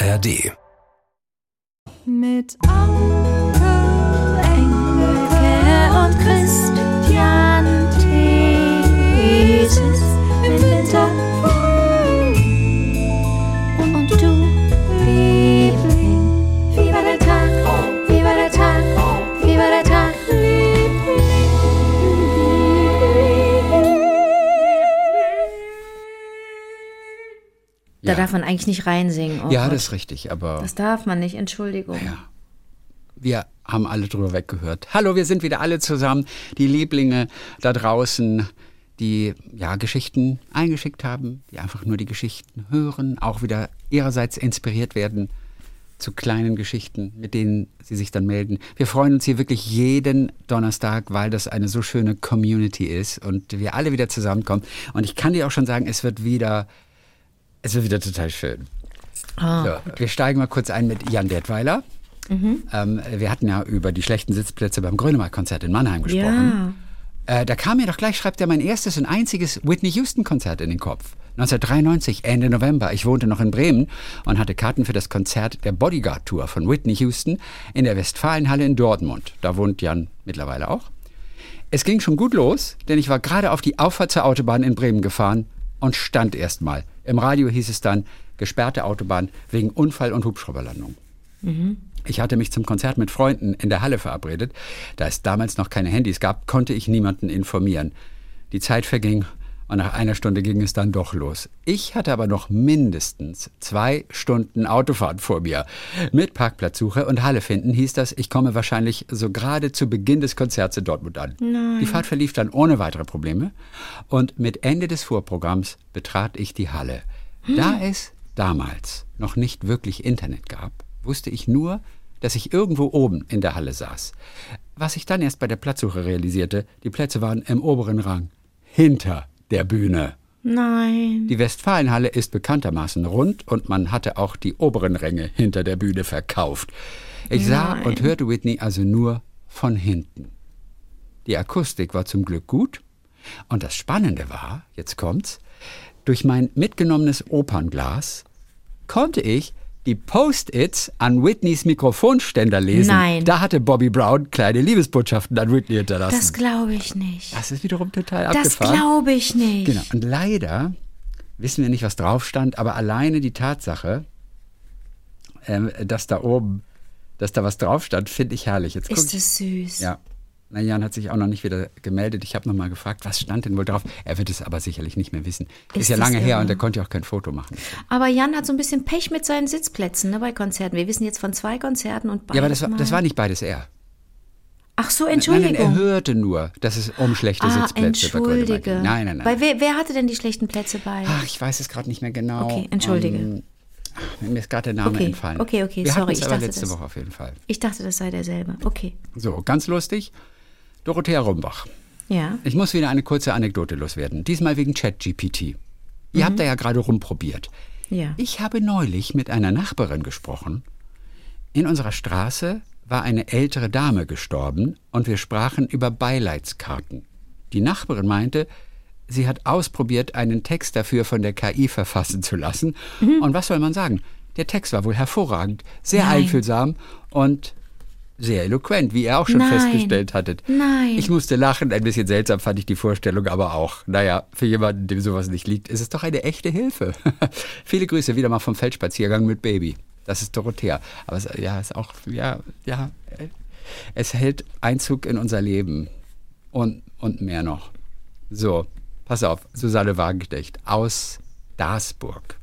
ARD. Mit Onkel Engelke und Christian Da Ja. darf man eigentlich nicht reinsingen. Oh Ja, Gott. das ist richtig, aber das darf man nicht, Entschuldigung. ja. wir haben alle drüber weggehört. Hallo, wir sind wieder alle zusammen, die Lieblinge da draußen, die ja Geschichten eingeschickt haben, die einfach nur die Geschichten hören, auch wieder ihrerseits inspiriert werden zu kleinen Geschichten, mit denen sie sich dann melden. Wir freuen uns hier wirklich jeden Donnerstag, weil das eine so schöne Community ist und wir alle wieder zusammenkommen. Und ich kann dir auch schon sagen, es wird wieder, es wird wieder total schön. Ah, So, wir steigen mal kurz ein mit Jan Detweiler. Mhm. Ähm, wir hatten ja über die schlechten Sitzplätze beim Grönemeyer-Konzert in Mannheim gesprochen. Ja. Äh, da kam mir doch gleich, schreibt er, mein erstes und einziges Whitney Houston-Konzert in den Kopf. 1993, Ende November. Ich wohnte noch in Bremen und hatte Karten für das Konzert der Bodyguard-Tour von Whitney Houston in der Westfalenhalle in Dortmund. Da wohnt Jan mittlerweile auch. Es ging schon gut los, denn ich war gerade auf die Auffahrt zur Autobahn in Bremen gefahren und stand erstmal. Im Radio hieß es dann, gesperrte Autobahn wegen Unfall und Hubschrauberlandung. Ich hatte mich zum Konzert mit Freunden in der Halle verabredet. Da es damals noch keine Handys gab, konnte ich niemanden informieren. Die Zeit verging und nach einer Stunde ging es dann doch los. Ich hatte aber noch mindestens zwei Stunden Autofahrt vor mir. Mit Parkplatzsuche und Halle finden hieß das, ich komme wahrscheinlich so gerade zu Beginn des Konzerts in Dortmund an. Die Fahrt verlief dann ohne weitere Probleme und mit Ende des Vorprogramms betrat ich die Halle. Da es damals noch nicht wirklich Internet gab, wusste ich nur, dass ich irgendwo oben in der Halle saß. Was ich dann erst bei der Platzsuche realisierte, die Plätze waren im oberen Rang, hinter der Bühne. Nein. Die Westfalenhalle ist bekanntermaßen rund und man hatte auch die oberen Ränge hinter der Bühne verkauft. Ich sah Nein. und hörte Whitney also nur von hinten. Die Akustik war zum Glück gut und das Spannende war, jetzt kommt's, durch mein mitgenommenes Opernglas konnte ich die Post-its an Whitneys Mikrofonständer lesen. Nein. Da hatte Bobby Brown kleine Liebesbotschaften an Whitney hinterlassen. Das glaube ich nicht. das ist wiederum total Das abgefahren. glaube ich nicht. Genau. Und leider wissen wir nicht, was drauf stand, aber alleine die Tatsache, ähm, dass da oben, dass da was drauf stand, finde ich herrlich. Jetzt Ist es süß. ja. Na, Jan hat sich auch noch nicht wieder gemeldet. Ich habe noch mal gefragt, was stand denn wohl drauf? Er wird es aber sicherlich nicht mehr wissen. Ist, Ist ja lange her und er konnte ja auch kein Foto machen. Aber Jan hat so ein bisschen Pech mit seinen Sitzplätzen ne, bei Konzerten. Wir wissen jetzt von zwei Konzerten und Ja, aber das war, das war nicht beides er. Ach so, Nein, Entschuldigung. nein, er hörte nur, dass es um schlechte ah, Sitzplätze bei. Nein, nein, nein. Weil wer, wer hatte denn die schlechten Plätze bei? Ach, ich weiß es gerade nicht mehr genau. Okay, entschuldige. Ähm, mir ist gerade der Name Okay, entfallen. okay, okay, Wir sorry, es ich aber dachte letzte das. Woche auf jeden Fall. Ich dachte, das sei derselbe. Okay. So, ganz lustig. Dorothea Rumbach. Ja. Ich muss wieder eine kurze Anekdote loswerden. Diesmal wegen ChatGPT. Ihr habt da ja gerade rumprobiert. Ja. Ich habe neulich mit einer Nachbarin gesprochen. In unserer Straße war eine ältere Dame gestorben und wir sprachen über Beileidskarten. Die Nachbarin meinte, sie hat ausprobiert, einen Text dafür von der KI verfassen zu lassen. Und was soll man sagen? Der Text war wohl hervorragend, sehr Nein. einfühlsam und sehr eloquent, wie ihr auch schon Nein. festgestellt hattet. Nein. Ich musste lachen, ein bisschen seltsam fand ich die Vorstellung aber auch. Naja, für jemanden, dem sowas nicht liegt, ist es doch eine echte Hilfe. Viele Grüße wieder mal vom Feldspaziergang mit Baby. Das ist Dorothea. Aber es ja, ist auch, ja, ja, es hält Einzug in unser Leben. Und, und mehr noch. So, pass auf, Susanne Wagenknecht aus Darsburg.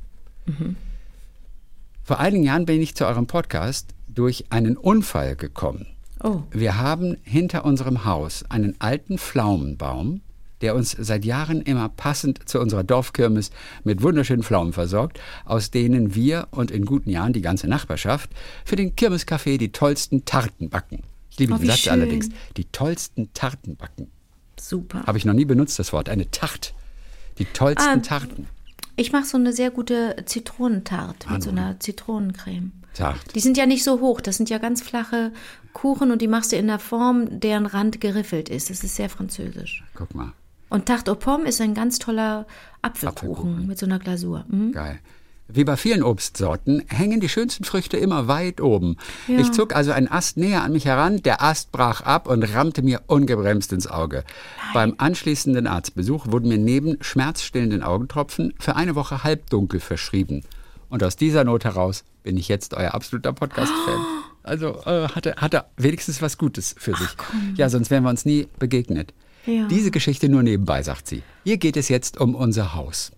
Vor einigen Jahren bin ich zu eurem Podcast durch einen Unfall gekommen. Oh. Wir haben hinter unserem Haus einen alten Pflaumenbaum, der uns seit Jahren immer passend zu unserer Dorfkirmes mit wunderschönen Pflaumen versorgt, aus denen wir und in guten Jahren die ganze Nachbarschaft für den Kirmescafé die tollsten Tarten backen. Ich liebe Oh, den Satz schön. allerdings. Die tollsten Tarten backen. Super. Habe ich noch nie benutzt, das Wort. Eine Tart. Die tollsten Ah. Tarten. Ich mache so eine sehr gute Zitronentart Ah, mit so einer Zitronencreme. Tart. Die sind ja nicht so hoch, das sind ja ganz flache Kuchen und die machst du in der Form, deren Rand geriffelt ist. Das ist sehr französisch. Guck mal. Und Tarte aux Pommes ist ein ganz toller Apfelkuchen, Apfelkuchen. mit so einer Glasur. Mhm. Geil. Wie bei vielen Obstsorten hängen die schönsten Früchte immer weit oben. Ja. Ich zog also einen Ast näher an mich heran, der Ast brach ab und rammte mir ungebremst ins Auge. Beim anschließenden Arztbesuch wurden mir neben schmerzstillenden Augentropfen für eine Woche halbdunkel verschrieben. Und aus dieser Not heraus bin ich jetzt euer absoluter Podcast-Fan. Also äh, hatte, hatte wenigstens was Gutes für sich. ja, sonst wären wir uns nie begegnet. Ja. Diese Geschichte nur nebenbei, sagt sie. Hier geht es jetzt um unser Haus.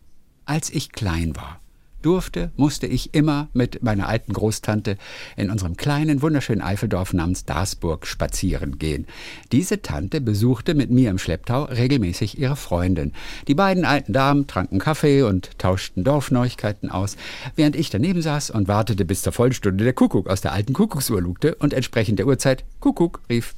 Als ich klein war, durfte, musste ich immer mit meiner alten Großtante in unserem kleinen, wunderschönen Eifeldorf namens Darsburg spazieren gehen. Diese Tante besuchte mit mir im Schlepptau regelmäßig ihre Freundin. Die beiden alten Damen tranken Kaffee und tauschten Dorfneuigkeiten aus, während ich daneben saß und wartete, bis zur Vollstunde der Kuckuck aus der alten Kuckucksuhr lugte und entsprechend der Uhrzeit Kuckuck rief.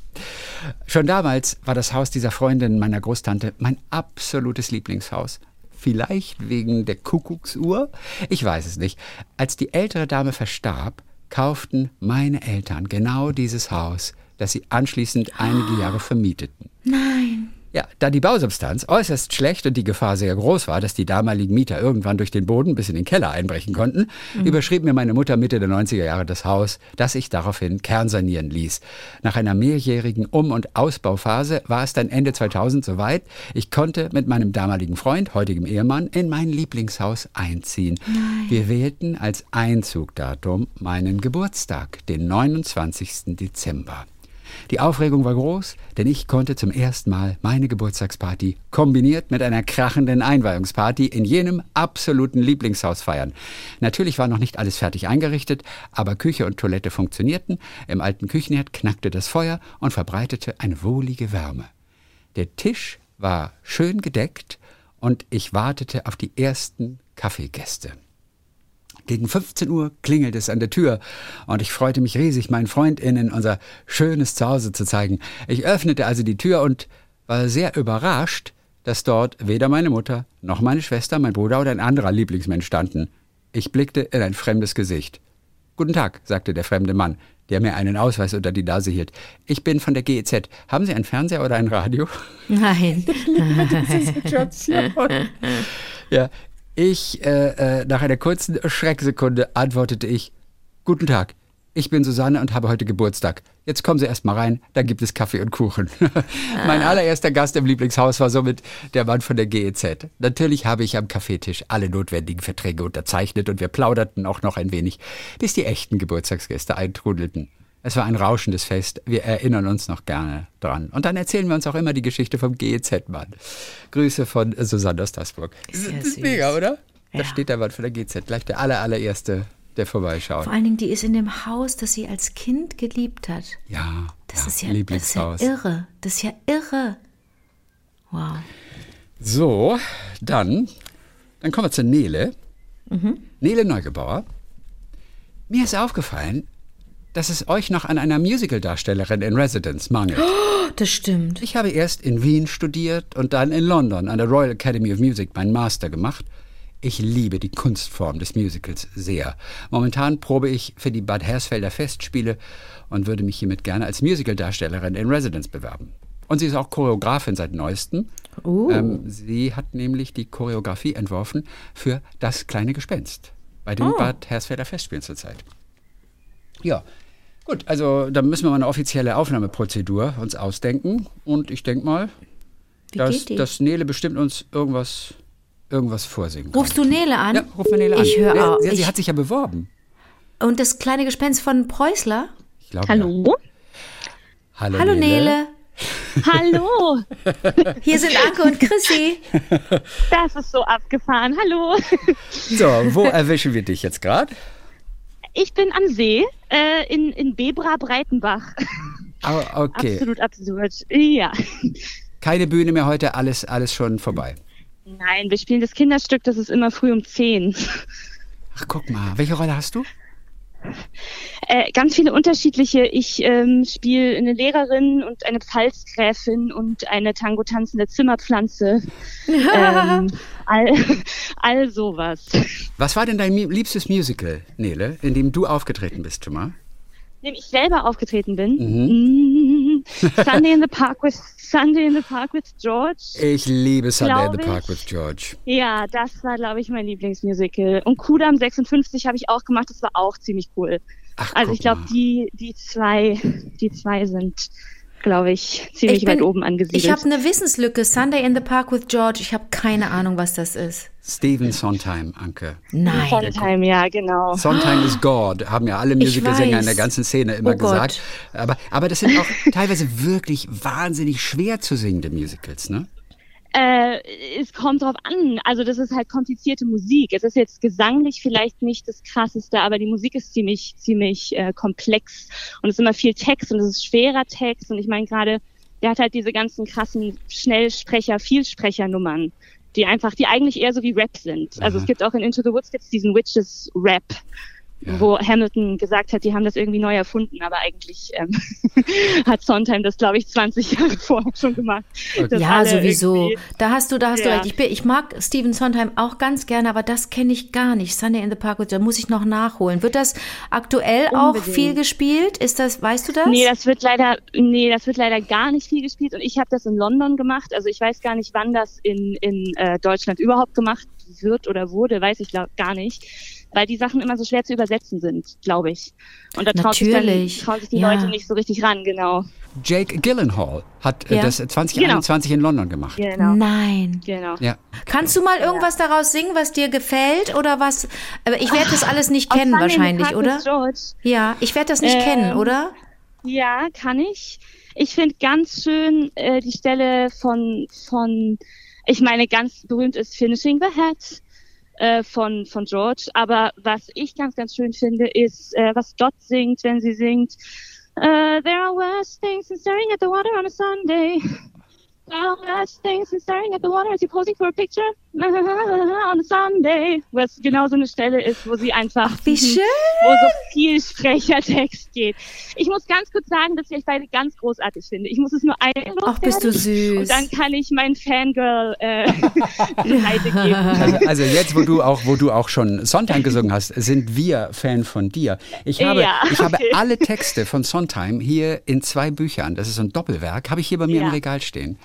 Schon damals war das Haus dieser Freundin meiner Großtante mein absolutes Lieblingshaus. Vielleicht wegen der Kuckucksuhr? Ich weiß es nicht. Als die ältere Dame verstarb, kauften meine Eltern genau dieses Haus, das sie anschließend einige Jahre vermieteten. Nein. Ja, da die Bausubstanz äußerst schlecht und die Gefahr sehr groß war, dass die damaligen Mieter irgendwann durch den Boden bis in den Keller einbrechen konnten, überschrieb mir meine Mutter Mitte der 90er Jahre das Haus, das ich daraufhin kernsanieren ließ. Nach einer mehrjährigen Um- und Ausbauphase war es dann Ende 2000 soweit, ich konnte mit meinem damaligen Freund, heutigem Ehemann, in mein Lieblingshaus einziehen. Wir wählten als Einzugdatum meinen Geburtstag, den 29. Dezember. Die Aufregung war groß, denn ich konnte zum ersten Mal meine Geburtstagsparty kombiniert mit einer krachenden Einweihungsparty in jenem absoluten Lieblingshaus feiern. Natürlich war noch nicht alles fertig eingerichtet, aber Küche und Toilette funktionierten, im alten Küchenherd knackte das Feuer und verbreitete eine wohlige Wärme. Der Tisch war schön gedeckt und ich wartete auf die ersten Kaffeegäste. Gegen 15 Uhr klingelt es an der Tür und ich freute mich riesig, meinen FreundInnen unser schönes Zuhause zu zeigen. Ich öffnete also die Tür und war sehr überrascht, dass dort weder meine Mutter noch meine Schwester, mein Bruder oder ein anderer Lieblingsmensch standen. Ich blickte in ein fremdes Gesicht. Guten Tag, sagte der fremde Mann, der mir einen Ausweis unter die Nase hielt. Ich bin von der GEZ. Haben Sie einen Fernseher oder ein Radio? Nein. Ja, ich, äh, äh, nach einer kurzen Schrecksekunde antwortete ich, Guten Tag, ich bin Susanne und habe heute Geburtstag. Jetzt kommen Sie erst mal rein, dann gibt es Kaffee und Kuchen. mein allererster Gast im Lieblingshaus war somit der Mann von der GEZ. Natürlich habe ich am Kaffeetisch alle notwendigen Verträge unterzeichnet und wir plauderten auch noch ein wenig, bis die echten Geburtstagsgäste eintrudelten. Es war ein rauschendes Fest. Wir erinnern uns noch gerne dran. Und dann erzählen wir uns auch immer die Geschichte vom GEZ-Mann. Grüße von Susanne aus Dassburg. Ist ja das ist mega, oder? Da Ja. steht der Mann von der GEZ. Gleich der aller, allererste, der vorbeischaut. Vor allen Dingen, die ist in dem Haus, das sie als Kind geliebt hat. Ja, Das, ja, ist, ja, das ist ja Lieblingshaus. irre. Das ist ja irre. Wow. So, dann, dann kommen wir zu Nele. Nele Neugebauer. Mir ist aufgefallen, dass es euch noch an einer Musical-Darstellerin in Residence mangelt. Das stimmt. Ich habe erst in Wien studiert und dann in London an der Royal Academy of Music meinen Master gemacht. Ich liebe die Kunstform des Musicals sehr. Momentan probe ich für die Bad Hersfelder Festspiele und würde mich hiermit gerne als Musicaldarstellerin in Residence bewerben. Und sie ist auch Choreografin seit neuestem. Oh. Ähm, sie hat nämlich die Choreografie entworfen für Das kleine Gespenst bei den Bad Hersfelder Festspielen zurzeit. Ja, gut, also da müssen wir mal eine offizielle Aufnahmeprozedur uns ausdenken. Und ich denke mal, Wie dass, dass Nele bestimmt uns irgendwas, irgendwas vorsingen kann. Rufst du Nele an? Ja, ruf mal Nele an. Ich höre Ja, auch. Sie, sie Ich- hat sich ja beworben. Und das kleine Gespenst von Preußler? Ich glaube, Hallo? Ja. Hallo, Hallo Nele. Hallo, Hier sind Anke und Chrissy. das ist so abgefahren. Hallo. So, wo erwischen wir dich jetzt gerade? Ich bin am See äh, in, in Bebra Breitenbach. Ah, okay. Absolut absurd. Ja. Keine Bühne mehr heute, alles, alles schon vorbei. Nein, wir spielen das Kinderstück, das ist immer früh um 10. Ach, guck mal. Welche Rolle hast du? Äh, ganz viele unterschiedliche. Ich ähm, spiele eine Lehrerin und eine Pfalzgräfin und eine Tango tanzende Zimmerpflanze. ähm, all, all sowas. Was war denn dein liebstes Musical, Nele, in dem du aufgetreten bist schon mal? In dem ich selber aufgetreten bin. Mhm. Sunday in the Park with Sunday in the Park with George. Ich liebe Sunday in the Park ich. with George. Ja, das war, glaube ich, mein Lieblingsmusical. Und Kudam 56 habe ich auch gemacht, das war auch ziemlich cool. Ach, Also ich glaube, die, die zwei, die zwei sind, glaube ich, ziemlich Ich weit bin- oben angesiedelt. Ich habe eine Wissenslücke. Sunday in the Park with George. Ich habe keine Ahnung, was das ist. Stephen Sondheim, Anke. Nein. Sondheim, ja, genau. Sondheim is God, haben ja alle Musicalsänger in der ganzen Szene immer Oh Gott. gesagt. Aber, aber das sind auch teilweise wirklich wahnsinnig schwer zu singende Musicals, ne? Äh, es kommt drauf an. Also das ist halt komplizierte Musik. Es ist jetzt gesanglich vielleicht nicht das krasseste, aber die Musik ist ziemlich, ziemlich äh, komplex und es ist immer viel Text und es ist schwerer Text. Und ich meine gerade, der hat halt diese ganzen krassen Schnellsprecher, Vielsprechernummern, die einfach, die eigentlich eher so wie Rap sind. Also Aha. es gibt auch in Into the Woods gibt's diesen Witches Rap. Ja. Wo Hamilton gesagt hat, die haben das irgendwie neu erfunden, aber eigentlich ähm, hat Sondheim das, glaube ich, 20 Jahre vorher schon gemacht. Ja, sowieso. Da hast du, da hast du Ja. recht. Ich, bin, ich mag Stephen Sondheim auch ganz gerne, aber das kenne ich gar nicht. Sunday in the Park George, muss ich noch nachholen. Wird das aktuell auch Unbedingt. viel gespielt? Ist das, weißt du das? Nee, das wird leider, nee, das wird leider gar nicht viel gespielt. Und ich habe das in London gemacht. Also ich weiß gar nicht, wann das in, in äh, Deutschland überhaupt gemacht wird oder wurde, weiß ich glaub, gar nicht. Weil die Sachen immer so schwer zu übersetzen sind, glaube ich. Und da traut sich, trauen sich die ja. Leute nicht so richtig ran, genau. Jake Gyllenhaal hat äh, Ja. das 2021 in London gemacht. Genau. Nein. Genau. Ja. Kannst du mal irgendwas daraus singen, was dir gefällt oder was? Aber ich werde das alles nicht kennen wahrscheinlich, oder? George. Ja, ich werde das nicht Ähm, kennen, oder? Ja, kann ich. Ich finde ganz schön äh, die Stelle von, von, ich meine, ganz berühmt ist Finishing the Hat äh, von, von George. Aber was ich ganz, ganz schön finde, ist, äh, was Dot singt, wenn sie singt. Uh, there are worse things than staring at the water on a Sunday. There are worse things than staring at the water as you're posing for a picture on a Sunday. Was genau so eine Stelle ist, wo sie einfach wie diesen- schön. wo so viel Sprechertext geht. Ich muss ganz kurz sagen, dass ich euch beide ganz großartig finde. Ich muss es nur einmal Ach, bist du süß. Und dann kann ich mein Fangirl äh, geben. Also, also jetzt, wo du auch, wo du auch schon Sondheim gesungen hast, sind wir Fan von dir. Ich habe, Ja, ich habe okay. alle Texte von Sondheim hier in zwei Büchern. Das ist so ein Doppelwerk. Habe ich hier bei mir Ja. im Regal stehen.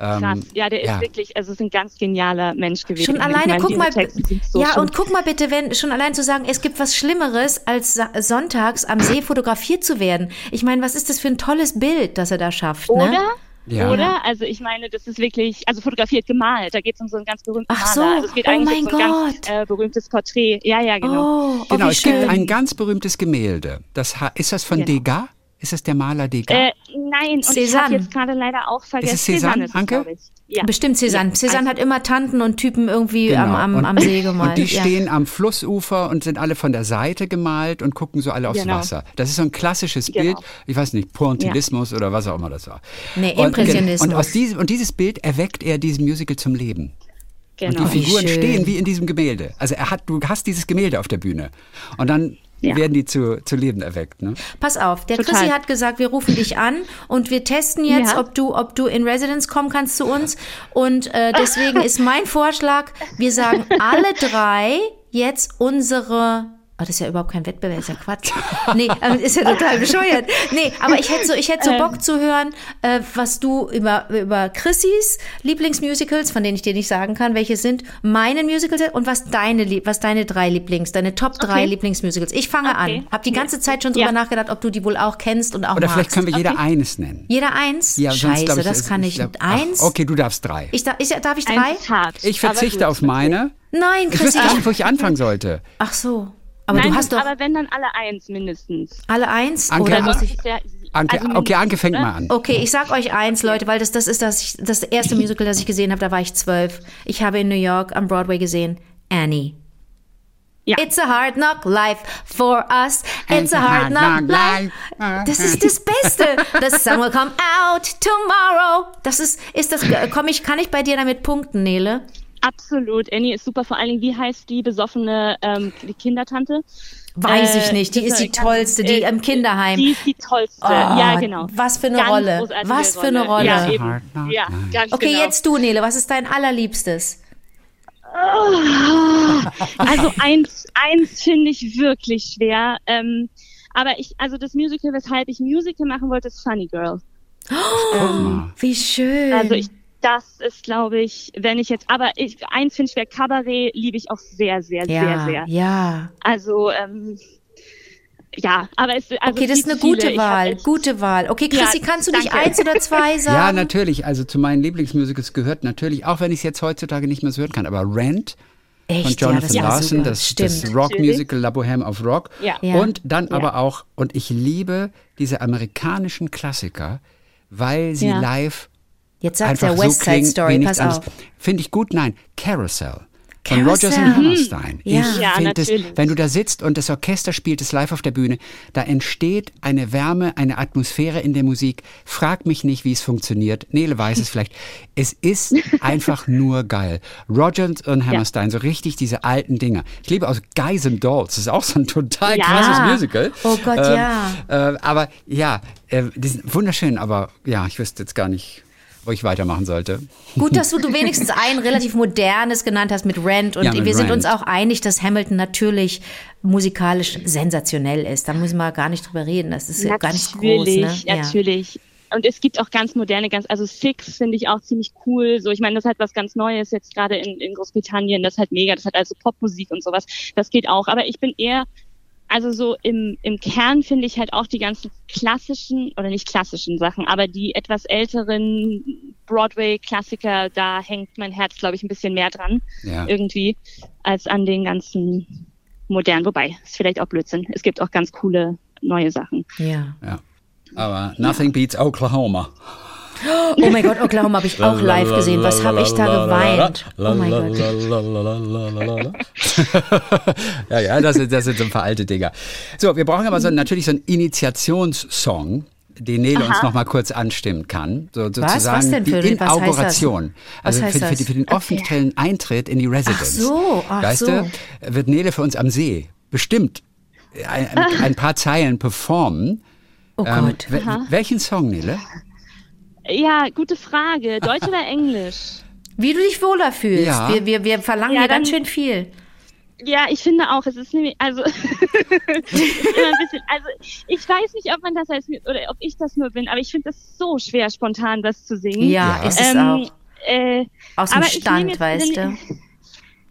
Krass. Ja, der ist ja. wirklich, also ist ein ganz genialer Mensch gewesen. Schon alleine, meine, guck mal, so ja, schön. und guck mal bitte, wenn schon allein zu sagen, es gibt was Schlimmeres, als sonntags am See fotografiert zu werden. Ich meine, was ist das für ein tolles Bild, das er da schafft, ne? Oder? Ja. Oder? Also ich meine, das ist wirklich, also fotografiert gemalt. Da geht es um so einen ganz berühmten Ach so. Also es geht Oh eigentlich mein um so ein ganz Gott. äh, berühmtes Porträt. Ja, ja, genau. Oh, oh Genau, wie es gibt schön. ein ganz berühmtes Gemälde. Das ist das von Genau. Degas? Ist das der Maler Degas? Äh, nein, und ich Cézanne. habe jetzt gerade leider auch vergessen. Ist es Cézanne, Cézanne ist es, Anke? Ja. Bestimmt Cézanne. Ja, Cézanne also- hat immer Tanten und Typen irgendwie am, am, Genau. und, am See gemalt. Und die ja. stehen am Flussufer und sind alle von der Seite gemalt und gucken so alle aufs Genau. Wasser. Das ist so ein klassisches Genau. Bild. Ich weiß nicht, Pointillismus oder was auch immer das war. Nee, Und- Impressionismus. Und, aus diesem, und dieses Bild erweckt er diesem Musical zum Leben. Genau. Und die Wie Figuren stehen wie in diesem Gemälde. Also er hat, du hast dieses Gemälde auf der Bühne. Und dann Ja. werden die zu, zu Leben erweckt. Ne? Pass auf, der Total. Chrissy hat gesagt, wir rufen dich an und wir testen jetzt, Ja. ob du, ob du in Residence kommen kannst zu uns. Und äh, deswegen ist mein Vorschlag, wir sagen alle drei jetzt unsere. Oh, das ist ja überhaupt kein Wettbewerb, ist ja Quatsch. Nee, ähm, ist ja total bescheuert. Nee, aber ich hätte so, ich hätte so Bock zu hören, äh, was du über, über Chrissys Lieblingsmusicals, von denen ich dir nicht sagen kann, welche sind, meine Musicals und was deine, was deine drei Lieblings, deine Top drei Okay. Lieblingsmusicals. Ich fange Okay. an. Hab die ganze Zeit schon drüber Ja. nachgedacht, ob du die wohl auch kennst und auch Oder magst. vielleicht können wir jeder eines nennen. Jeder eins? Ja, sonst Scheiße, glaub ich, das kann ich. glaub- eins? Ach, okay, du darfst drei. Ich, da, ich, darf ich drei? Eins hart. Ich verzichte auf meine. Nein, Ich Chrissy. wüsste gar nicht, wo ich anfangen sollte. Ach so. Aber Nein, du hast doch aber wenn dann alle eins mindestens. alle eins? Anke, oder muss ich. Anke, also okay, Anke fängt ne? mal an. Okay, ich sag euch eins, Leute, weil das, das ist das, das erste Musical, das ich gesehen habe, da war ich zwölf. Ich habe in New York am Broadway gesehen Annie. Ja. It's a hard knock life for us. It's a hard knock life. Das ist das Beste. The sun will come out tomorrow. Das ist, ist das, komm ich, kann ich bei dir damit punkten, Nele? Absolut. Annie ist super. Vor allen Dingen, wie heißt die besoffene ähm, die Kindertante? Weiß Äh, ich nicht. Die das ist die tollste, die äh, im Kinderheim. Die ist die tollste. Oh, ja, genau. was für eine Ganz Rolle. Was für eine Rolle. Ja, eben. Ja ganz Okay, genau. jetzt du, Nele. Was ist dein allerliebstes? Also eins, eins finde ich wirklich schwer. Ähm, aber ich, also das Musical, weshalb ich Musical machen wollte, ist Funny Girl. Guck mal. Wie schön. Also ich, das ist, glaube ich, wenn ich jetzt, aber ich, eins finde ich, wäre Cabaret, liebe ich auch sehr, sehr, ja, sehr, sehr. ja. Also, ähm, ja, aber es, also Okay, das ist eine gute viele. Wahl, echt- gute Wahl. Okay, Chrissy, Ja, kannst du nicht danke. eins oder zwei sagen? Ja, natürlich. Also zu meinen Lieblingsmusicals gehört natürlich, auch wenn ich es jetzt heutzutage nicht mehr so hören kann, aber Rent Echt? von ja, Jonathan das war Larson, das, das Rockmusical La Bohème of Rock. Ja. Ja. Und dann Ja. aber auch, und ich liebe diese amerikanischen Klassiker, weil sie Ja. live Jetzt sagt einfach der so West Side klingen Story, pass auf. Finde ich gut, nein, Carousel. Von. Rogers und Hammerstein. Ja. Ich Ja, finde es, wenn du da sitzt und das Orchester spielt es live auf der Bühne, da entsteht eine Wärme, eine Atmosphäre in der Musik. Frag mich nicht, wie es funktioniert. Nele weiß es vielleicht. Es ist einfach nur geil. Rogers und Hammerstein, so richtig diese alten Dinger. Ich liebe aus Guys and Dolls. Das ist auch so ein total Ja. krasses Musical. Oh Gott, Ähm, ja. Äh, aber ja, äh, die sind wunderschön, aber ja, ich wüsste jetzt gar nicht, wo ich weitermachen sollte. Gut, dass du, du wenigstens ein relativ modernes genannt hast mit Rent und Ja, mit wir sind Rent. uns auch einig, dass Hamilton natürlich musikalisch sensationell ist. Da müssen wir gar nicht drüber reden. Das ist ja ganz groß. Ne? Natürlich, Ja. natürlich. Und es gibt auch ganz moderne, ganz, also Six finde ich auch ziemlich cool. So, ich meine, das ist halt was ganz Neues jetzt gerade in, in Großbritannien. Das ist halt mega. Das hat also Popmusik und sowas. Das geht auch. Aber ich bin eher, also so im, im Kern finde ich halt auch die ganzen klassischen, oder nicht klassischen Sachen, aber die etwas älteren Broadway-Klassiker, da hängt mein Herz, glaube ich, ein bisschen mehr dran. Ja. Irgendwie, als an den ganzen modernen. Wobei, ist vielleicht auch Blödsinn. Es gibt auch ganz coole neue Sachen. ja. Ja. Aber Nothing Beats Oklahoma. Oh mein Gott, Oklahoma habe ich auch live gesehen. Was habe ich da geweint? Oh mein Gott. ja, ja, das sind, das sind so ein paar alte Dinger. So, wir brauchen aber so, natürlich so einen Initiationssong, den Nele uns noch mal kurz anstimmen kann. So, sozusagen Was denn für- die was? Inauguration. Was Also für, den offiziellen Eintritt in die Residence. so, ach weißt so. du, wird Nele für uns am See bestimmt ein, ein, paar Zeilen performen. Oh Ähm, Gott. wel- welchen Song, Nele? Ja, gute Frage. Deutsch oder Englisch? Wie du dich wohler fühlst. Ja. Wir, wir, wir verlangen Ja, hier ganz dann- schön viel. Ja, ich finde auch, es ist nämlich, also, bisschen, also, ich weiß nicht, ob man das als, oder ob ich das nur bin, aber ich finde es so schwer, spontan das zu singen. Ja, Ja. ist es Ähm, auch. Äh, Aus dem aber ich nehme Stand, jetzt weißt du.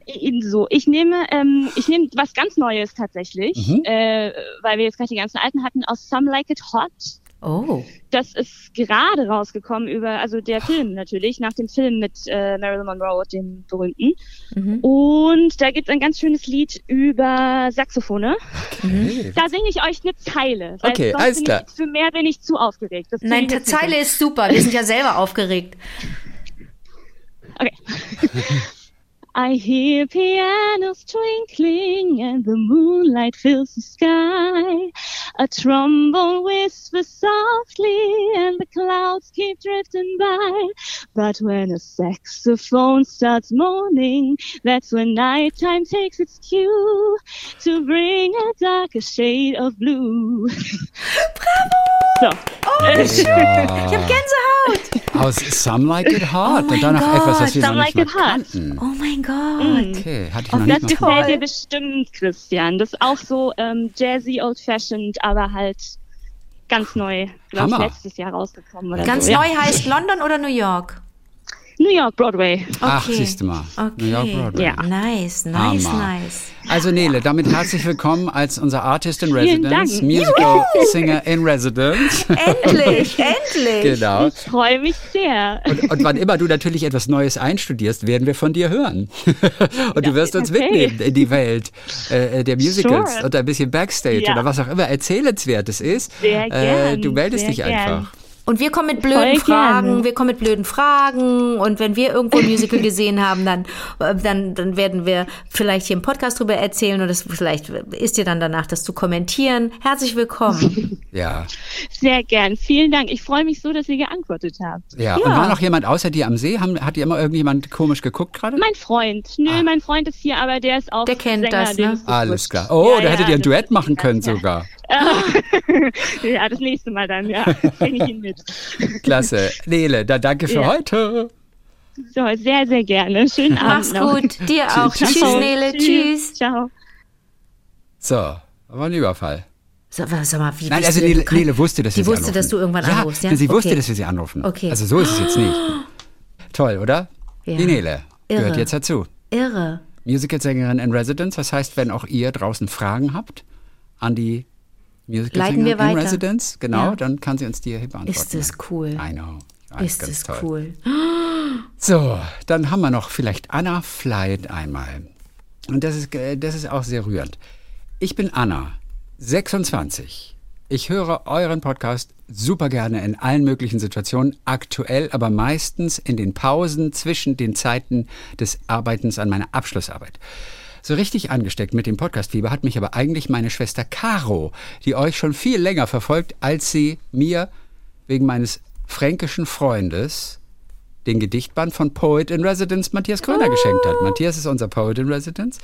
Ebenso. Ich nehme, ähm, ich nehme was ganz Neues tatsächlich, Mhm. äh, weil wir jetzt gerade die ganzen alten hatten, aus Some Like It Hot. Oh. Das ist gerade rausgekommen über, also der Film natürlich, nach dem Film mit äh, Marilyn Monroe, dem berühmten. Mhm. Und da gibt es ein ganz schönes Lied über Saxophone. Okay. Da singe ich euch eine Zeile. Weil Okay, sonst alles bin klar. Ich, für mehr bin ich zu aufgeregt. Das Nein, die Zeile ist super. Wir sind ja selber aufgeregt. Okay. I hear pianos twinkling and the moonlight fills the sky. A trombone whispers softly and the clouds keep drifting by. But when a saxophone starts moaning, that's when nighttime takes its cue to bring a darker shade of blue. So. Ich hab Gänsehaut. Aus Some Like It Hot. Oh und dann noch etwas, was wir Some noch nicht Like It mal kannten. Oh mein Gott. Okay, hatte ich Oh, noch Das nicht toll. gefällt dir bestimmt, Christian. Das ist auch so ähm, jazzy, old-fashioned, aber halt ganz neu, glaube ich, letztes Jahr rausgekommen oder Ganz so. neu heißt London oder New York? Ja. New York, Broadway. Ach, Okay. siehst du mal. Okay. New York Broadway. Ja. Nice, nice, Hammer. nice. Also Nele, damit herzlich willkommen als unser Artist in Residence. Musical Singer in Residence. Endlich, endlich. genau. Ich freue mich sehr. Und, und wann immer du natürlich etwas Neues einstudierst, werden wir von dir hören. und du wirst uns okay. mitnehmen in die Welt äh, der Musicals Sure. und ein bisschen Backstage Ja. oder was auch immer erzählenswertes ist. Sehr äh, gern, du meldest sehr dich gern. einfach. Und wir kommen mit blöden Voll Fragen, gerne. wir kommen mit blöden Fragen und wenn wir irgendwo ein Musical gesehen haben, dann, äh, dann, dann werden wir vielleicht hier im Podcast drüber erzählen oder das, vielleicht ist dir dann danach das zu kommentieren. Herzlich willkommen. Ja. Sehr gern. Vielen Dank. Ich freue mich so, dass ihr geantwortet habt. ja. Und war noch jemand außer dir am See? Haben, hat dir immer irgendjemand komisch geguckt gerade? Mein Freund. Nö, mein Freund ist hier, aber der ist auch Der kennt Sänger, das, ne? Alles klar. Oh, Ja, da hättet ja, ihr ein Duett machen können ja. sogar. ja, das nächste Mal dann, ja. Bring ich ihn mit. Klasse. Nele, dann danke für Ja. heute. So, sehr, sehr gerne. Schönen Mach's Abend noch. gut. Dir auch. Tschüss, Tschüss. Nele. Tschüss. Ciao. So, war ein Überfall. Sag, sag mal, wie Nein, also Nele? Nele wusste, dass Die wir sie wusste, anrufen. dass du irgendwann ja, anrufst, ja? Sie Okay. wusste, dass wir sie anrufen. Okay. Also so ist es jetzt nicht. Toll, oder? Ja. Die Nele gehört Irre. jetzt dazu. Irre. Musicalsängerin in Residence. Das heißt, wenn auch ihr draußen Fragen habt an die Leiten wir Musicalsängerin in weiter. Residence, genau, Ja. dann kann sie uns die hier beantworten. Ist es cool. I know. Ja, Ist es toll. cool. So, dann haben wir noch vielleicht Anna Flight einmal. Und das ist, äh, das ist auch sehr rührend. Ich bin Anna, 26. Ich höre euren Podcast super gerne in allen möglichen Situationen, aktuell aber meistens in den Pausen zwischen den Zeiten des Arbeitens an meiner Abschlussarbeit. So richtig angesteckt mit dem Podcastfieber hat mich aber eigentlich meine Schwester Caro, die euch schon viel länger verfolgt, als sie mir wegen meines fränkischen Freundes den Gedichtband von Poet in Residence Matthias Kröner geschenkt hat. Matthias ist unser Poet in Residence.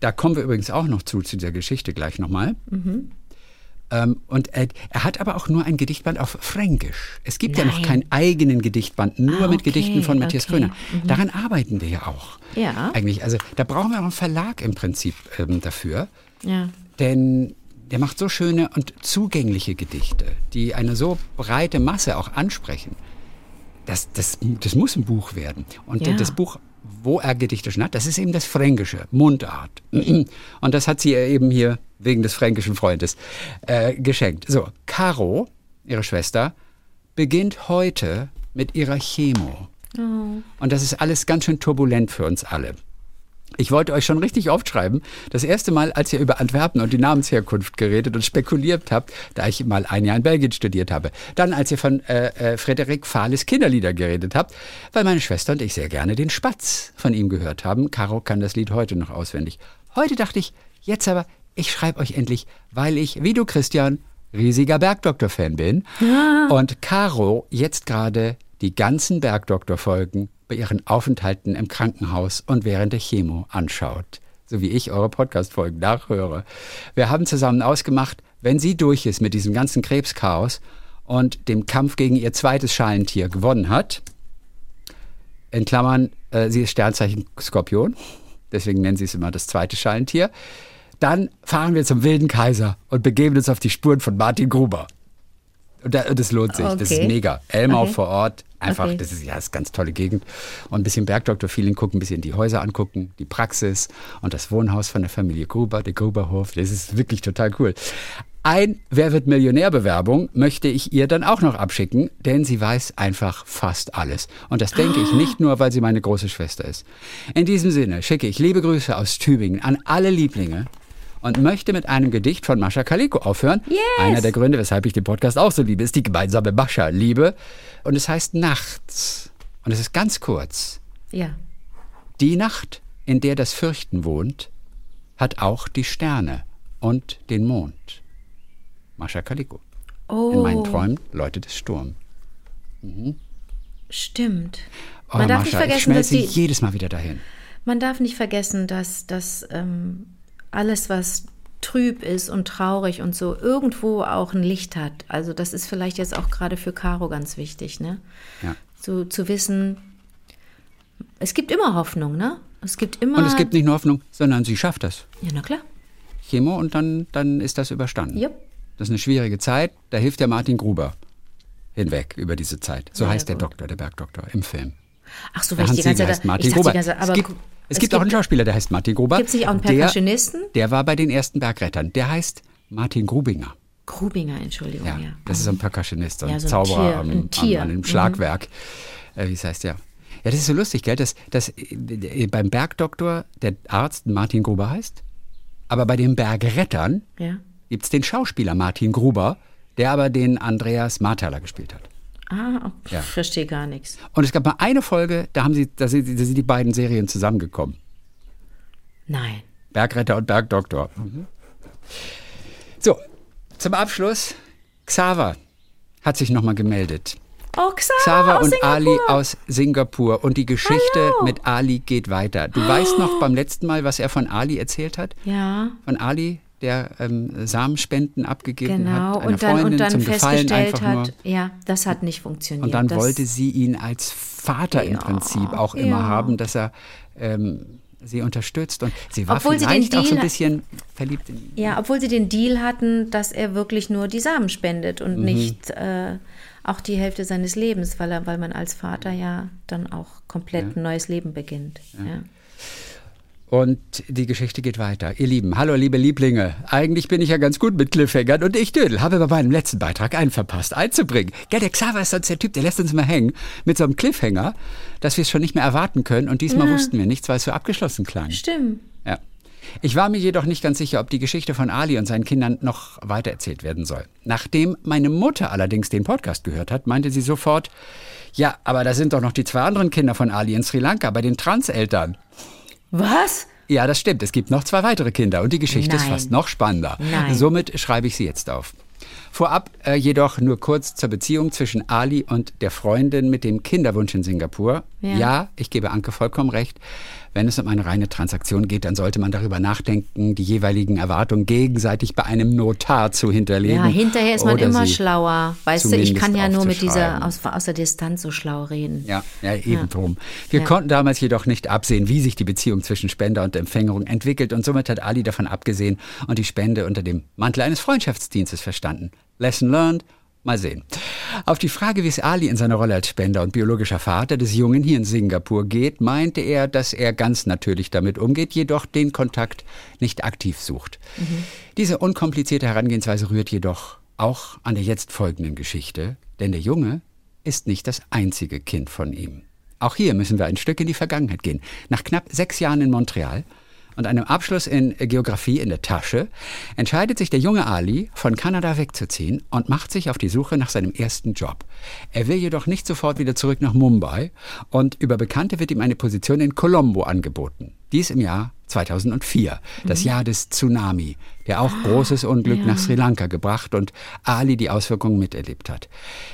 Da kommen wir übrigens auch noch zu, zu dieser Geschichte gleich nochmal. Ähm, und er, er hat aber auch nur ein Gedichtband auf Fränkisch. Es gibt ja noch Nein. keinen eigenen Gedichtband, nur Ah, mit okay, Gedichten von Matthias okay. Kröner. Daran arbeiten wir ja auch. Ja. Eigentlich, also da brauchen wir auch einen Verlag im Prinzip ähm, dafür. Ja. Denn der macht so schöne und zugängliche Gedichte, die eine so breite Masse auch ansprechen. Das, das, das muss ein Buch werden. Und Ja. das Buch, wo er Gedichte schon hat, das ist eben das Fränkische, Mundart. Und das hat sie eben hier wegen des fränkischen Freundes äh, geschenkt. So, Caro, ihre Schwester, beginnt heute mit ihrer Chemo. Und das ist alles ganz schön turbulent für uns alle. Ich wollte euch schon richtig oft schreiben. Das erste Mal, als ihr über Antwerpen und die Namensherkunft geredet und spekuliert habt, da ich mal ein Jahr in Belgien studiert habe. Dann, als ihr von äh, äh, Frederik Fahles Kinderlieder geredet habt, weil meine Schwester und ich sehr gerne den Spatz von ihm gehört haben. Caro kann das Lied heute noch auswendig. Heute dachte ich, jetzt aber, ich schreibe euch endlich, weil ich, wie du Christian, riesiger Bergdoktor-Fan bin. Und Caro jetzt gerade die ganzen Bergdoktor-Folgen bei ihren Aufenthalten im Krankenhaus und während der Chemo anschaut. So wie ich eure Podcast-Folgen nachhöre. Wir haben zusammen ausgemacht, wenn sie durch ist mit diesem ganzen Krebschaos und dem Kampf gegen ihr zweites Schalentier gewonnen hat, in Klammern, äh, sie ist Sternzeichen Skorpion, deswegen nennen sie es immer das zweite Schalentier, dann fahren wir zum Wilden Kaiser und begeben uns auf die Spuren von Martin Gruber. Und da- das lohnt sich, das ist Okay. mega. Elmau Okay. vor Ort, einfach, Okay. das ist ja das ist ganz tolle Gegend. Und ein bisschen Bergdoktor-Feeling gucken, ein bisschen die Häuser angucken, die Praxis und das Wohnhaus von der Familie Gruber, der Gruberhof. Das ist wirklich total cool. Ein Wer wird Millionär-Bewerbung möchte ich ihr dann auch noch abschicken, denn sie weiß einfach fast alles. Und das denke ich nicht nur, weil sie meine große Schwester ist. In diesem Sinne schicke ich liebe Grüße aus Tübingen an alle Lieblinge und möchte mit einem Gedicht von Mascha Kaliko aufhören. Yes! Einer der Gründe, weshalb ich den Podcast auch so liebe, ist die gemeinsame Mascha-Liebe. Und es heißt Nachts. Und es ist ganz kurz. Ja. Die Nacht, in der das Fürchten wohnt, hat auch die Sterne und den Mond. Mascha Kaliko. Oh, In meinen Träumen läutet es Sturm. stimmt. Oh, Man darf Mascha, nicht ich vergessen, dass schmelze die, jedes Mal wieder dahin. man darf nicht vergessen, dass, dass ähm, alles, was trüb ist und traurig und so, irgendwo auch ein Licht hat. Also das ist vielleicht jetzt auch gerade für Caro ganz wichtig, ne? Ja. So zu wissen, es gibt immer Hoffnung, ne? Es gibt immer. Und es gibt nicht nur Hoffnung, sondern sie schafft das. Ja, na klar. Chemo und dann, dann ist das überstanden. Jupp. Das ist eine schwierige Zeit. Da hilft der Martin Gruber hinweg über diese Zeit. So Ja, heißt der gut. Doktor, der Bergdoktor im Film. Ach so, Der weil ich die ganze Zeit. heißt Martin ich dachte ganze aber es gibt, gu- es gibt auch einen Schauspieler, der heißt Martin Gruber. Gibt's nicht auch einen Der- Percussionisten? Der war bei den ersten Bergrettern. Der heißt Martin Grubinger. Grubinger, Entschuldigung, Ja, ja. das ist so ein Percussionist, so ein Ja, so ein Zauberer Tier, am, ein Tier. Am, an einem Mhm. Schlagwerk. Äh, wie es heißt, ja. Ja, das ist so lustig, gell, dass, dass äh, beim Bergdoktor der Arzt Martin Gruber heißt, aber bei den Bergrettern ja. gibt es den Schauspieler Martin Gruber, der aber den Andreas Marthaler gespielt hat. Ah, oh, Ja. verstehe gar nichts. Und es gab mal eine Folge, da haben sie, da sind, da sind die beiden Serien zusammengekommen. Nein. Bergretter und Bergdoktor. So, zum Abschluss, Xaver hat sich nochmal gemeldet. Oh, Xaver, Xaver und Singapur. Ali aus Singapur. Und die Geschichte Hallo. mit Ali geht weiter. Du weißt noch beim letzten Mal, was er von Ali erzählt hat? Ja, Von Ali, der ähm, Samenspenden abgegeben genau. hat. Einer Und dann, Freundin und dann zum Gefallen festgestellt einfach nur. hat, ja, das hat nicht funktioniert. Und dann das, wollte sie ihn als Vater im Ja, Prinzip auch immer ja. haben, dass er ähm, sie unterstützt. Und sie war Obwohl sie den vielleicht auch so ein Deal- bisschen, verliebt in ihn. Ja, obwohl sie den Deal hatten, dass er wirklich nur die Samen spendet und nicht äh, auch die Hälfte seines Lebens, weil, er, weil man als Vater ja dann auch komplett ein neues Leben beginnt. Ja. Und die Geschichte geht weiter. Ihr Lieben, hallo liebe Lieblinge. Eigentlich bin ich ja ganz gut mit Cliffhangern und ich Dödel habe bei meinem letzten Beitrag einen verpasst einzubringen. Gell, der Xaver ist sonst der Typ, der lässt uns mal hängen mit so einem Cliffhanger, dass wir es schon nicht mehr erwarten können und diesmal Ja. wussten wir nichts, weil es so abgeschlossen klang. Stimmt. Ja. Ich war mir jedoch nicht ganz sicher, ob die Geschichte von Ali und seinen Kindern noch weitererzählt werden soll. Nachdem meine Mutter allerdings den Podcast gehört hat, meinte sie sofort, ja, aber da sind doch noch die zwei anderen Kinder von Ali in Sri Lanka bei den Transeltern. Was? Ja, das stimmt. Es gibt noch zwei weitere Kinder und die Geschichte ist Nein. fast noch spannender. Nein. Somit schreibe ich sie jetzt auf. Vorab äh, jedoch nur kurz zur Beziehung zwischen Ali und der Freundin mit dem Kinderwunsch in Singapur. Ja. ja, ich gebe Anke vollkommen recht. Wenn es um eine reine Transaktion geht, dann sollte man darüber nachdenken, die jeweiligen Erwartungen gegenseitig bei einem Notar zu hinterlegen. Ja, hinterher ist man immer schlauer. Weißt du, ich kann ja nur mit dieser aus, aus der Distanz so schlau reden. Ja, ja, eben drum. Wir Ja. konnten damals jedoch nicht absehen, wie sich die Beziehung zwischen Spender und Empfängerung entwickelt und somit hat Ali davon abgesehen und die Spende unter dem Mantel eines Freundschaftsdienstes verstanden. Lesson learned. Mal sehen. Auf die Frage, wie es Ali in seiner Rolle als Spender und biologischer Vater des Jungen hier in Singapur geht, meinte er, dass er ganz natürlich damit umgeht, jedoch den Kontakt nicht aktiv sucht. Diese unkomplizierte Herangehensweise rührt jedoch auch an der jetzt folgenden Geschichte, denn der Junge ist nicht das einzige Kind von ihm. Auch hier müssen wir ein Stück in die Vergangenheit gehen. Nach knapp sechs Jahren in Montreal und einem Abschluss in Geografie in der Tasche entscheidet sich der junge Ali, von Kanada wegzuziehen und macht sich auf die Suche nach seinem ersten Job. Er will jedoch nicht sofort wieder zurück nach Mumbai und über Bekannte wird ihm eine Position in Colombo angeboten. Dies im Jahr 2004, das Jahr des Tsunami, der auch großes Unglück nach Sri Lanka gebracht und Ali die Auswirkungen miterlebt hat.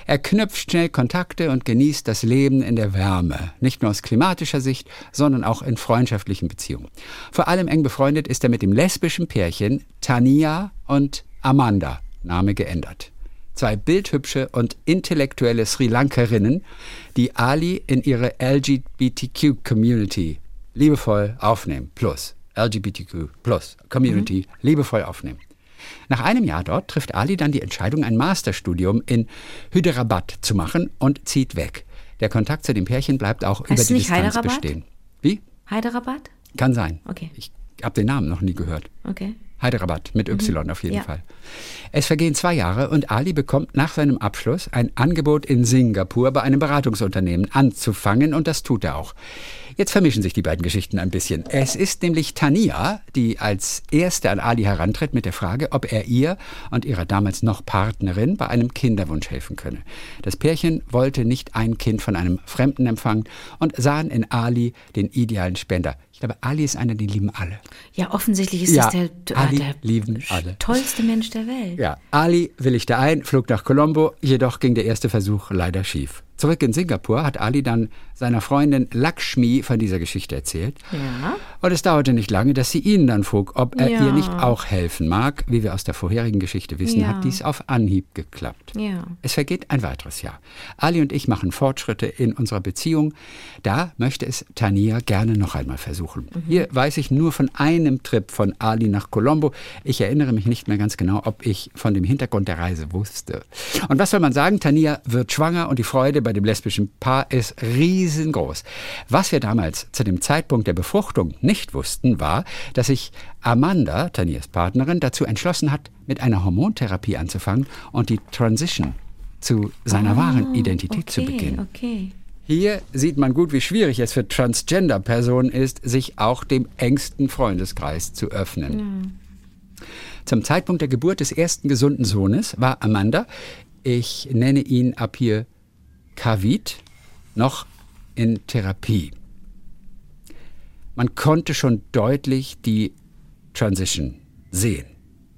Er knüpft schnell Kontakte und genießt das Leben in der Wärme, nicht nur aus klimatischer Sicht, sondern auch in freundschaftlichen Beziehungen. Vor allem eng befreundet ist er mit dem lesbischen Pärchen Tania und Amanda, Name geändert. Zwei bildhübsche und intellektuelle Sri Lankerinnen, die Ali in ihre LGBTQ-Community liebevoll aufnehmen. Plus LGBTQ plus Community liebevoll aufnehmen. Nach einem Jahr dort trifft Ali dann die Entscheidung, ein Masterstudium in Hyderabad zu machen und zieht weg. Der Kontakt zu dem Pärchen bleibt auch über es die nicht Distanz Hyderabad? bestehen. Wie? Hyderabad? Kann sein. Okay. Ich habe den Namen noch nie gehört. Okay. Hyderabad mit Y auf jeden Ja. Fall. Es vergehen zwei Jahre und Ali bekommt nach seinem Abschluss ein Angebot in Singapur bei einem Beratungsunternehmen anzufangen und das tut er auch. Jetzt vermischen sich die beiden Geschichten ein bisschen. Es ist nämlich Tania, die als erste an Ali herantritt mit der Frage, ob er ihr und ihrer damals noch Partnerin bei einem Kinderwunsch helfen könne. Das Pärchen wollte nicht ein Kind von einem Fremden empfangen und sahen in Ali den idealen Spender. Ich glaube, Ali ist einer, den lieben alle. Ja, offensichtlich ist Ja, das der, Ali der lieben alle. tollste Mensch der Welt. Ja, Ali willigte ein, flog nach Colombo, jedoch ging der erste Versuch leider schief. Zurück in Singapur hat Ali dann seiner Freundin Lakshmi von dieser Geschichte erzählt. Ja. Und es dauerte nicht lange, dass sie ihn dann frug, ob er Ja. ihr nicht auch helfen mag. Wie wir aus der vorherigen Geschichte wissen, Ja. hat dies auf Anhieb geklappt. Es vergeht ein weiteres Jahr. Ali und ich machen Fortschritte in unserer Beziehung. Da möchte es Tania gerne noch einmal versuchen. Hier weiß ich nur von einem Trip von Ali nach Colombo. Ich erinnere mich nicht mehr ganz genau, ob ich von dem Hintergrund der Reise wusste. Und was soll man sagen? Tania wird schwanger und die Freude bei dem lesbischen Paar ist riesengroß. Was wir damals zu dem Zeitpunkt der Befruchtung nicht wussten, war, dass sich Amanda, Tanias Partnerin, dazu entschlossen hat, mit einer Hormontherapie anzufangen und die Transition zu seiner wahren Identität zu Ah, Okay, beginnen. okay. Hier sieht man gut, wie schwierig es für Transgender-Personen ist, sich auch dem engsten Freundeskreis zu öffnen. Zum Zeitpunkt der Geburt des ersten gesunden Sohnes war Amanda, ich nenne ihn ab hier Kavit, noch in Therapie. Man konnte schon deutlich die Transition sehen.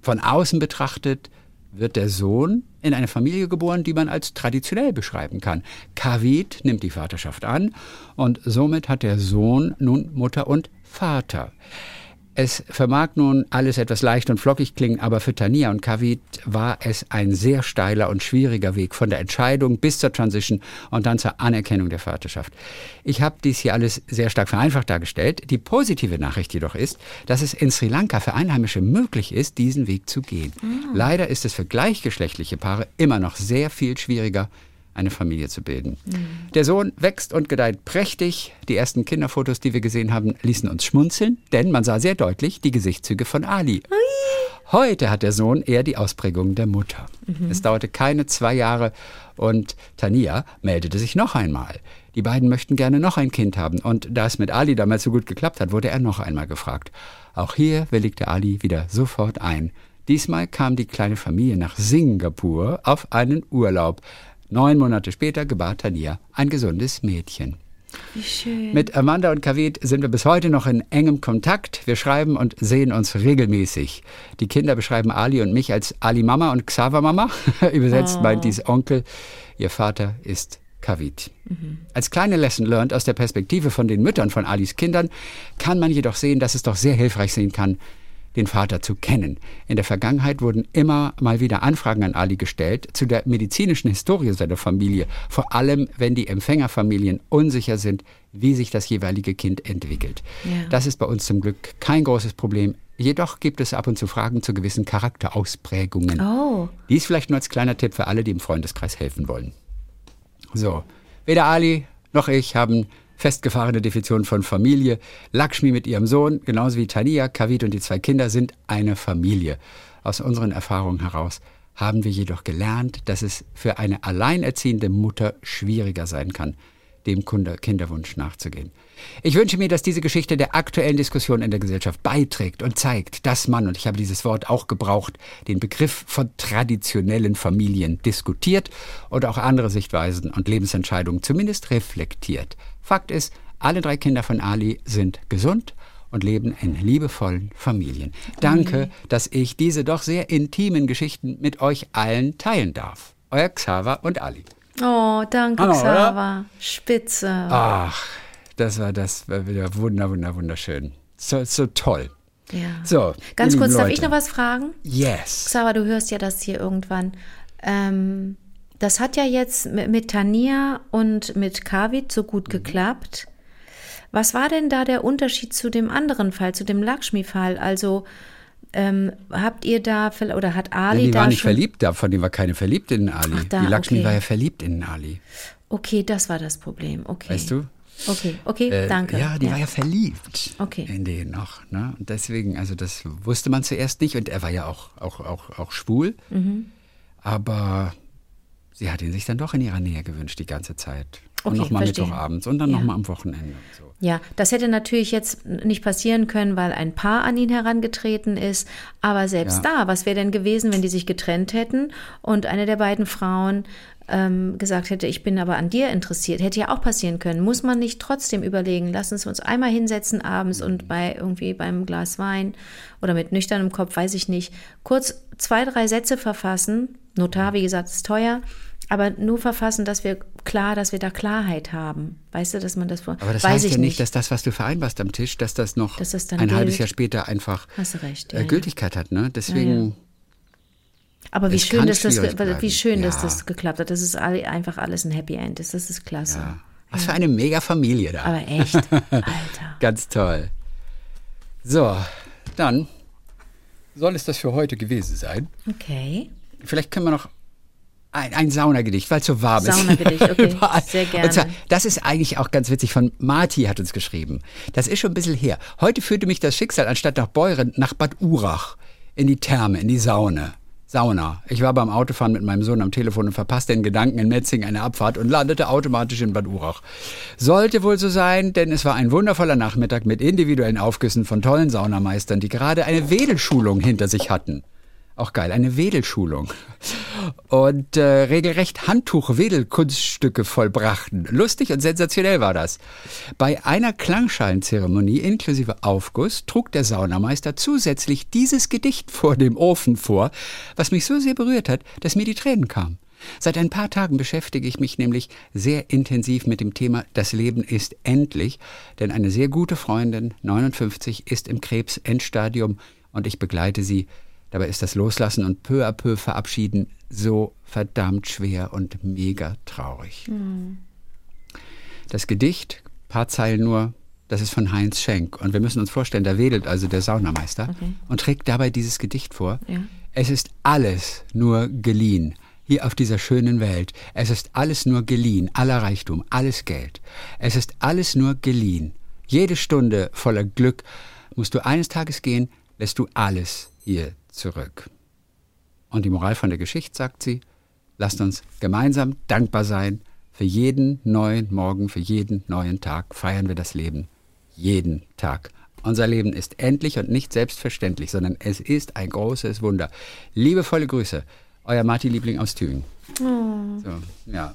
Von außen betrachtet wird der Sohn in eine Familie geboren, die man als traditionell beschreiben kann. Kavit nimmt die Vaterschaft an und somit hat der Sohn nun Mutter und Vater. Es vermag nun alles etwas leicht und flockig klingen, aber für Tania und Kavit war es ein sehr steiler und schwieriger Weg von der Entscheidung bis zur Transition und dann zur Anerkennung der Vaterschaft. Ich habe dies hier alles sehr stark vereinfacht dargestellt. Die positive Nachricht jedoch ist, dass es in Sri Lanka für Einheimische möglich ist, diesen Weg zu gehen. Leider ist es für gleichgeschlechtliche Paare immer noch sehr viel schwieriger, eine Familie zu bilden. Der Sohn wächst und gedeiht prächtig. Die ersten Kinderfotos, die wir gesehen haben, ließen uns schmunzeln, denn man sah sehr deutlich die Gesichtszüge von Ali. Heute hat der Sohn eher die Ausprägung der Mutter. Es dauerte keine zwei Jahre und Tania meldete sich noch einmal. Die beiden möchten gerne noch ein Kind haben und da es mit Ali damals so gut geklappt hat, wurde er noch einmal gefragt. Auch hier willigte Ali wieder sofort ein. Diesmal kam die kleine Familie nach Singapur auf einen Urlaub. Neun Monate später gebar Tania ein gesundes Mädchen. Wie schön. Mit Amanda und Kavit sind wir bis heute noch in engem Kontakt. Wir schreiben und sehen uns regelmäßig. Die Kinder beschreiben Ali und mich als Ali Mama und Xaver Mama. Übersetzt meint dies Onkel. Ihr Vater ist Kavit. Als kleine Lesson learned aus der Perspektive von den Müttern von Alis Kindern kann man jedoch sehen, dass es doch sehr hilfreich sein kann, den Vater zu kennen. In der Vergangenheit wurden immer mal wieder Anfragen an Ali gestellt zu der medizinischen Historie seiner Familie, vor allem wenn die Empfängerfamilien unsicher sind, wie sich das jeweilige Kind entwickelt. Ja. Das ist bei uns zum Glück kein großes Problem. Jedoch gibt es ab und zu Fragen zu gewissen Charakterausprägungen. Oh. Dies vielleicht nur als kleiner Tipp für alle, die im Freundeskreis helfen wollen. So, weder Ali noch ich haben festgefahrene Definition von Familie. Lakshmi mit ihrem Sohn, genauso wie Tania, Kavit und die zwei Kinder sind eine Familie. Aus unseren Erfahrungen heraus haben wir jedoch gelernt, dass es für eine alleinerziehende Mutter schwieriger sein kann, dem Kinderwunsch nachzugehen. Ich wünsche mir, dass diese Geschichte der aktuellen Diskussion in der Gesellschaft beiträgt und zeigt, dass man, und ich habe dieses Wort auch gebraucht, den Begriff von traditionellen Familien diskutiert und auch andere Sichtweisen und Lebensentscheidungen zumindest reflektiert. Fakt ist, alle drei Kinder von Ali sind gesund und leben in liebevollen Familien. Danke, dass ich diese doch sehr intimen Geschichten mit euch allen teilen darf. Euer Xaver und Ali. Oh, danke, Hammer, oder? Xaver. Spitze. Ach, das war das war wieder wunder, wunder, wunderschön. So, so toll. Ja. So. Ganz kurz, lieben darf ich Leute. noch was fragen? Yes. Xaver, du hörst ja das hier irgendwann. Ähm, das hat ja jetzt mit, Tania und mit Kavit so Mhm. gut geklappt. Was war denn da der Unterschied zu dem anderen Fall, zu dem Lakshmi-Fall? Also ähm, habt ihr da, oder hat Ali Ja, die da war nicht verliebt, davon die war keine verliebt in Ali. Ach, da, die Lakshmi okay. war ja verliebt in Ali. Okay, das war das Problem. Okay. Weißt du? Okay, okay, Äh, danke. Ja, die war ja verliebt Okay. in den noch. Ne? Und deswegen, also das wusste man zuerst nicht. Und er war ja auch, auch, auch, auch schwul. Mhm. Aber sie hat ihn sich dann doch in ihrer Nähe gewünscht die ganze Zeit. Und Okay, nochmal verstehe. Mittwochabends und dann Ja. nochmal am Wochenende. Und so. Ja, das hätte natürlich jetzt nicht passieren können, weil ein Paar an ihn herangetreten ist. Aber selbst Ja. da, was wäre denn gewesen, wenn die sich getrennt hätten und eine der beiden Frauen ähm, gesagt hätte, ich bin aber an dir interessiert? Hätte ja auch passieren können. Muss man nicht trotzdem überlegen, lass uns uns einmal hinsetzen abends und bei irgendwie beim Glas Wein oder mit nüchternem Kopf, weiß ich nicht, kurz zwei, drei Sätze verfassen. Notar, wie gesagt, ist teuer. Aber nur verfassen, dass wir klar, dass wir da Klarheit haben. Weißt du, dass man das vor. Aber das weiß heißt ich ja nicht, dass das, was du vereinbarst am Tisch, dass das noch Dass das dann ein halbes gilt. Jahr später einfach recht. Ja, äh, ja. Gültigkeit hat. Ne? Deswegen, Aber wie schön, dass das, wie schön, dass Ja. das geklappt hat. Das ist alle, einfach alles ein Happy End. ist. Das ist klasse. ja. was für eine mega Familie da. Aber echt, Alter. Ganz toll. So, dann soll es das für heute gewesen sein. Okay. Vielleicht können wir noch ein, ein Saunagedicht, weil es so warm ist. Saunagedicht, okay. Sehr gerne. Zwar, das ist eigentlich auch ganz witzig, von Marti hat uns geschrieben. Das ist schon ein bisschen her. Heute führte mich das Schicksal anstatt nach Beuren nach Bad Urach in die Therme, in die Saune. Sauna. Ich war beim Autofahren mit meinem Sohn am Telefon und verpasste in Gedanken in Metzing eine Abfahrt und landete automatisch in Bad Urach. Sollte wohl so sein, denn es war ein wundervoller Nachmittag mit individuellen Aufgüssen von tollen Saunameistern, die gerade eine Wedelschulung hinter sich hatten. Auch geil, eine Wedelschulung. Und äh, regelrecht Handtuch-Wedelkunststücke vollbrachten. Lustig und sensationell war das. Bei einer Klangschalenzeremonie inklusive Aufguss trug der Saunameister zusätzlich dieses Gedicht vor dem Ofen vor, was mich so sehr berührt hat, dass mir die Tränen kamen. Seit ein paar Tagen beschäftige ich mich nämlich sehr intensiv mit dem Thema Das Leben ist endlich, denn eine sehr gute Freundin, 59, ist im Krebs-Endstadium und ich begleite sie. Dabei ist das Loslassen und peu à peu verabschieden so verdammt schwer und mega traurig. Das Gedicht, paar Zeilen nur, das ist von Heinz Schenk. Und wir müssen uns vorstellen, da wedelt also der Saunameister und trägt dabei dieses Gedicht vor. Ja. Es ist alles nur geliehen, hier auf dieser schönen Welt. Es ist alles nur geliehen, aller Reichtum, alles Geld. Es ist alles nur geliehen. Jede Stunde voller Glück musst du eines Tages gehen, lässt du alles hier zurück. Und die Moral von der Geschichte sagt sie, lasst uns gemeinsam dankbar sein. Für jeden neuen Morgen, für jeden neuen Tag feiern wir das Leben. Jeden Tag. Unser Leben ist endlich und nicht selbstverständlich, sondern es ist ein großes Wunder. Liebevolle Grüße, euer Martin-Liebling aus Thüringen. So, ja.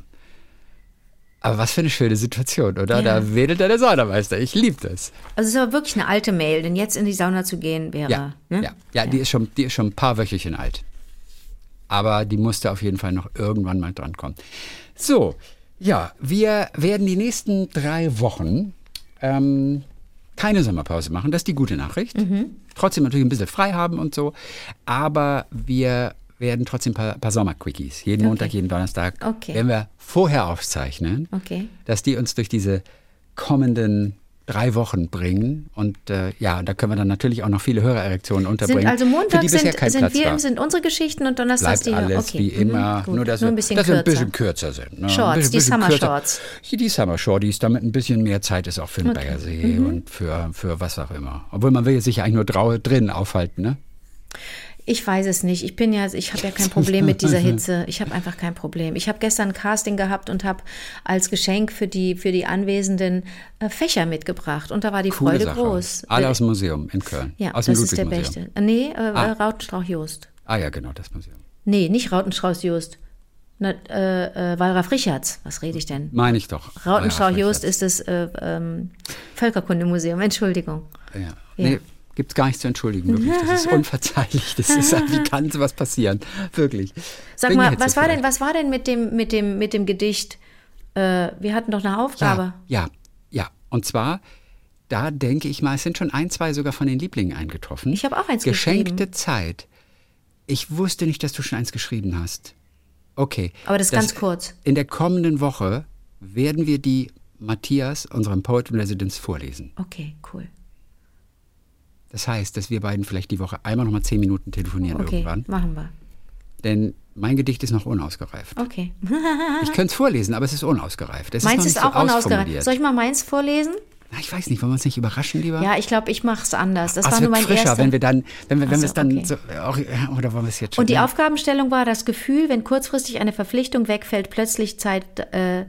Aber was für eine schöne Situation, oder? Ja. Da wedelt der Saunameister. Ich liebe das. Also es ist aber wirklich eine alte Mail, denn jetzt in die Sauna zu gehen wäre. Ja, ne? ja, ja, Die, ist schon, die ist schon ein paar Wöchelchen alt. Aber die musste auf jeden Fall noch irgendwann mal drankommen. So, ja, wir werden die nächsten drei Wochen ähm, keine Sommerpause machen. Das ist die gute Nachricht. Mhm. Trotzdem natürlich ein bisschen frei haben und so. Aber wir werden trotzdem ein paar, paar Sommerquickies. Jeden Montag, jeden Donnerstag Okay. werden wir vorher aufzeichnen Okay. dass die uns durch diese kommenden drei Wochen bringen. Und äh, ja, da können wir dann natürlich auch noch viele Hörererektionen unterbringen. Sind also Montag sind, sind wir sind unsere Geschichten und Donnerstag Bleibt die alles okay. wie immer, Mhm, nur dass, nur wir, ein bisschen dass wir ein kürzer. bisschen kürzer sind. Ne? Shorts, bisschen, die bisschen Summer kürzer. Shorts. Die Summer Shorties, damit ein bisschen mehr Zeit ist auch für den Baggersee Mhm. und für, für was auch immer. Obwohl man will sich eigentlich nur drau drin aufhalten, ne? Ich weiß es nicht. Ich bin ja, ich habe ja kein Problem mit dieser Hitze. Ich habe einfach kein Problem. Ich habe gestern ein Casting gehabt und habe als Geschenk für die für die Anwesenden äh, Fächer mitgebracht und da war die Coole Freude Sache. groß. Alle Äh, aus dem Museum in Köln. ja, aus dem das ist der. Beste. Äh, Nee, äh, Ah. Rautenstrauch Jost. Ah ja, genau, das Museum. Nee, nicht Rautenstrauß Jost. Na, äh, äh, Wallraf Richards. Was rede ich denn? Meine ich doch. Rautenstrauch Ja, Jost ist das äh, ähm, Völkerkundemuseum. Entschuldigung. Ja. Ja. Nee, gibt's gar nichts zu entschuldigen, wirklich. Das ist unverzeihlich. Das ist, wie kann sowas passieren? Wirklich. Sag der mal, was war denn, was war denn mit dem, mit dem, mit dem Gedicht? Äh, wir hatten doch eine Aufgabe. Ja, ja, ja. Und zwar, da denke ich mal, es sind schon ein, zwei sogar von den Lieblingen eingetroffen. Ich habe auch eins Geschenkte. Zeit. Ich wusste nicht, dass du schon eins geschrieben hast. Okay. Aber das ist ganz kurz. In der kommenden Woche werden wir die Matthias, unserem Poet in Residence, vorlesen. Okay, cool. Das heißt, dass wir beiden vielleicht die Woche einmal noch mal zehn Minuten telefonieren Okay, irgendwann. machen wir. Denn mein Gedicht ist noch unausgereift. Okay. Ich könnte es vorlesen, aber es ist unausgereift. Es Meins ist, ist auch so unausgereift. Soll ich mal meins vorlesen? Na, ich weiß nicht, wollen wir uns nicht überraschen, lieber? Ja, ich glaube, ich mache es anders. Das Ah, war es nur mein frischer, erster. wenn wir dann, wenn wir, wenn Ach wir es dann okay. so, auch, oder wollen wir es jetzt schon? Und die Ja. Aufgabenstellung war das Gefühl, wenn kurzfristig eine Verpflichtung wegfällt, plötzlich Zeit äh,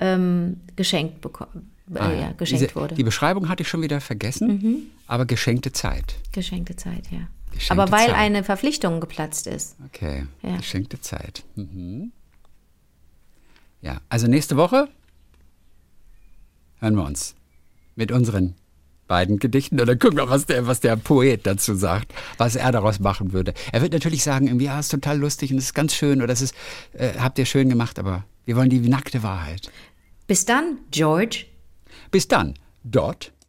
ähm, geschenkt bekommen. Äh, Ah, ja, geschenkt Diese- wurde. Mhm. Die Beschreibung hatte ich schon wieder vergessen, aber geschenkte Zeit. Geschenkte Zeit, ja. Geschenkte Aber weil Zeit. eine Verpflichtung geplatzt ist. Okay, Ja. geschenkte Zeit. Mhm. Ja, also nächste Woche hören wir uns mit unseren beiden Gedichten und dann gucken wir, was der, was der Poet dazu sagt, was er daraus machen würde. Er wird natürlich sagen, irgendwie, ja, ist total lustig und es ist ganz schön oder es ist, äh, habt ihr schön gemacht, aber wir wollen die nackte Wahrheit. Bis dann, George. Bis dann, Dot.